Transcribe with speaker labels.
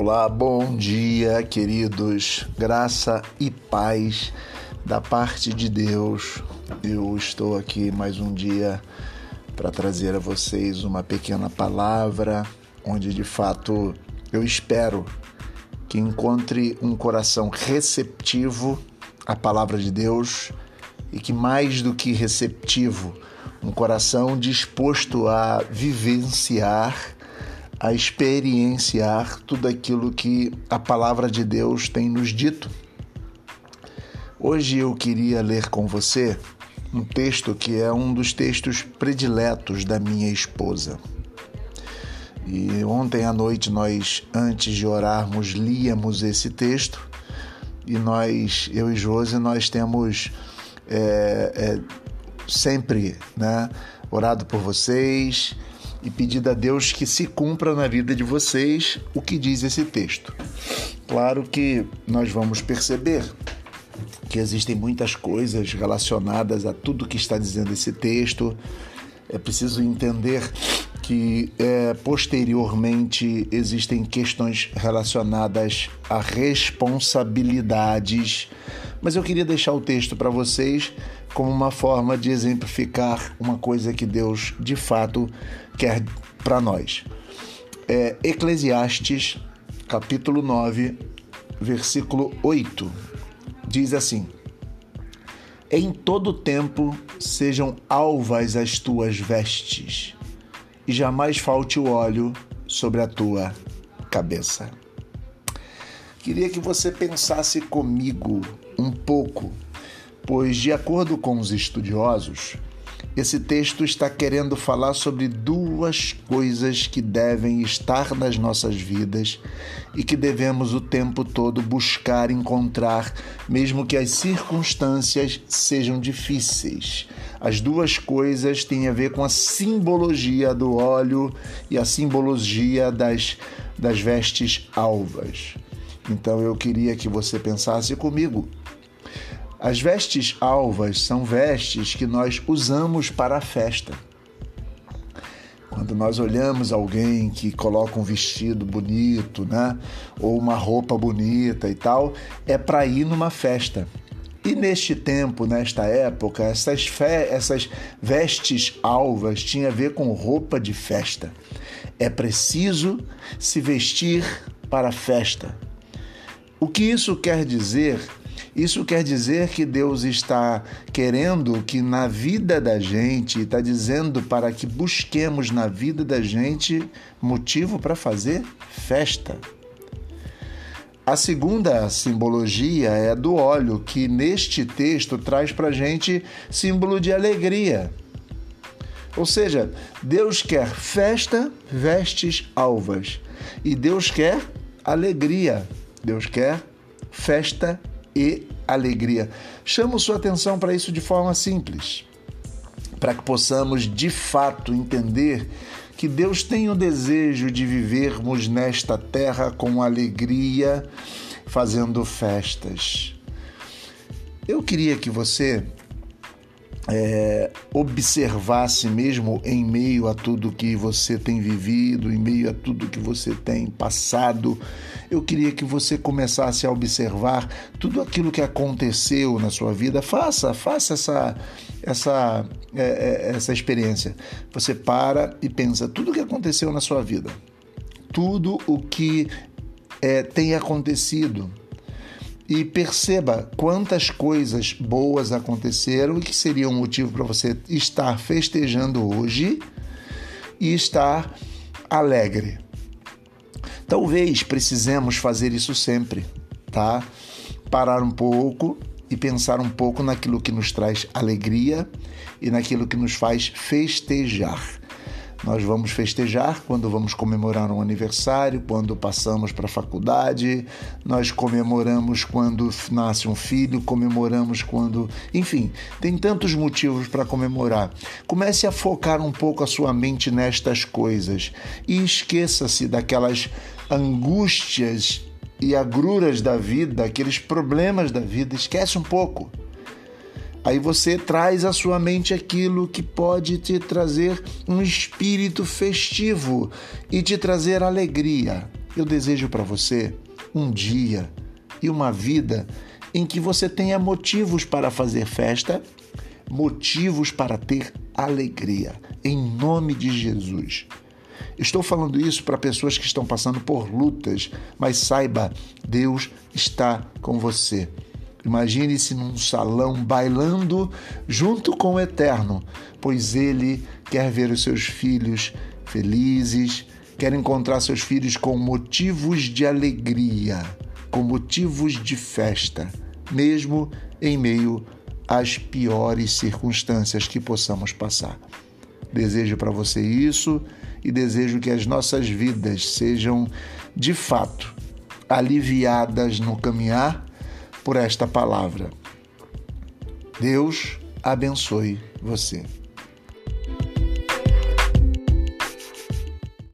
Speaker 1: Olá, bom dia, queridos. Graça e paz da parte de Deus. Eu estou aqui mais um dia para trazer a vocês uma pequena palavra onde de fato eu espero que encontre um coração receptivo à palavra de Deus e que mais do que receptivo, um coração disposto a vivenciar a experienciar tudo aquilo que a palavra de Deus tem nos dito. Hoje eu queria ler com você um texto que é um dos textos prediletos da minha esposa. E ontem à noite nós, antes de orarmos, líamos esse texto e nós, eu e Josi, nós temos é, é, sempre né, orado por vocês e pedido a Deus que se cumpra na vida de vocês o que diz esse texto. Claro que nós vamos perceber que existem muitas coisas relacionadas a tudo que está dizendo esse texto. É preciso entender que é, posteriormente existem questões relacionadas a responsabilidades, mas eu queria deixar o texto para vocês como uma forma de exemplificar uma coisa que Deus de fato quer para nós. É, Eclesiastes, capítulo 9, versículo 8, diz assim: Em todo tempo sejam alvas as tuas vestes, e jamais falte o óleo sobre a tua cabeça. Queria que você pensasse comigo um pouco, pois, de acordo com os estudiosos, esse texto está querendo falar sobre duas coisas que devem estar nas nossas vidas e que devemos o tempo todo buscar encontrar, mesmo que as circunstâncias sejam difíceis. As duas coisas têm a ver com a simbologia do óleo e a simbologia das, das vestes alvas. Então eu queria que você pensasse comigo as vestes alvas são vestes que nós usamos para a festa. Quando nós olhamos alguém que coloca um vestido bonito, né, ou uma roupa bonita e tal, é para ir numa festa. E neste tempo, nesta época, essas, fe essas vestes alvas tinham a ver com roupa de festa. É preciso se vestir para a festa. O que isso quer dizer isso quer dizer que Deus está querendo que na vida da gente, está dizendo para que busquemos na vida da gente motivo para fazer festa. A segunda simbologia é do óleo, que neste texto traz para a gente símbolo de alegria. Ou seja, Deus quer festa, vestes alvas. E Deus quer alegria. Deus quer festa e alegria. Chamo sua atenção para isso de forma simples, para que possamos de fato entender que Deus tem o desejo de vivermos nesta terra com alegria, fazendo festas. Eu queria que você é, observasse mesmo em meio a tudo que você tem vivido, em meio a tudo que você tem passado, eu queria que você começasse a observar tudo aquilo que aconteceu na sua vida. Faça, faça essa, essa, é, é essa experiência. Você para e pensa tudo o que aconteceu na sua vida, tudo o que é, tem acontecido e perceba quantas coisas boas aconteceram e que seria um motivo para você estar festejando hoje e estar alegre. Talvez precisemos fazer isso sempre, tá? Parar um pouco e pensar um pouco naquilo que nos traz alegria e naquilo que nos faz festejar. Nós vamos festejar quando vamos comemorar um aniversário, quando passamos para a faculdade, nós comemoramos quando nasce um filho, comemoramos quando. Enfim, tem tantos motivos para comemorar. Comece a focar um pouco a sua mente nestas coisas e esqueça-se daquelas angústias e agruras da vida, aqueles problemas da vida, esquece um pouco. Aí você traz à sua mente aquilo que pode te trazer um espírito festivo e te trazer alegria. Eu desejo para você um dia e uma vida em que você tenha motivos para fazer festa, motivos para ter alegria, em nome de Jesus. Estou falando isso para pessoas que estão passando por lutas, mas saiba, Deus está com você. Imagine-se num salão bailando junto com o Eterno, pois Ele quer ver os seus filhos felizes, quer encontrar seus filhos com motivos de alegria, com motivos de festa, mesmo em meio às piores circunstâncias que possamos passar. Desejo para você isso e desejo que as nossas vidas sejam de fato aliviadas no caminhar por esta palavra. Deus abençoe você.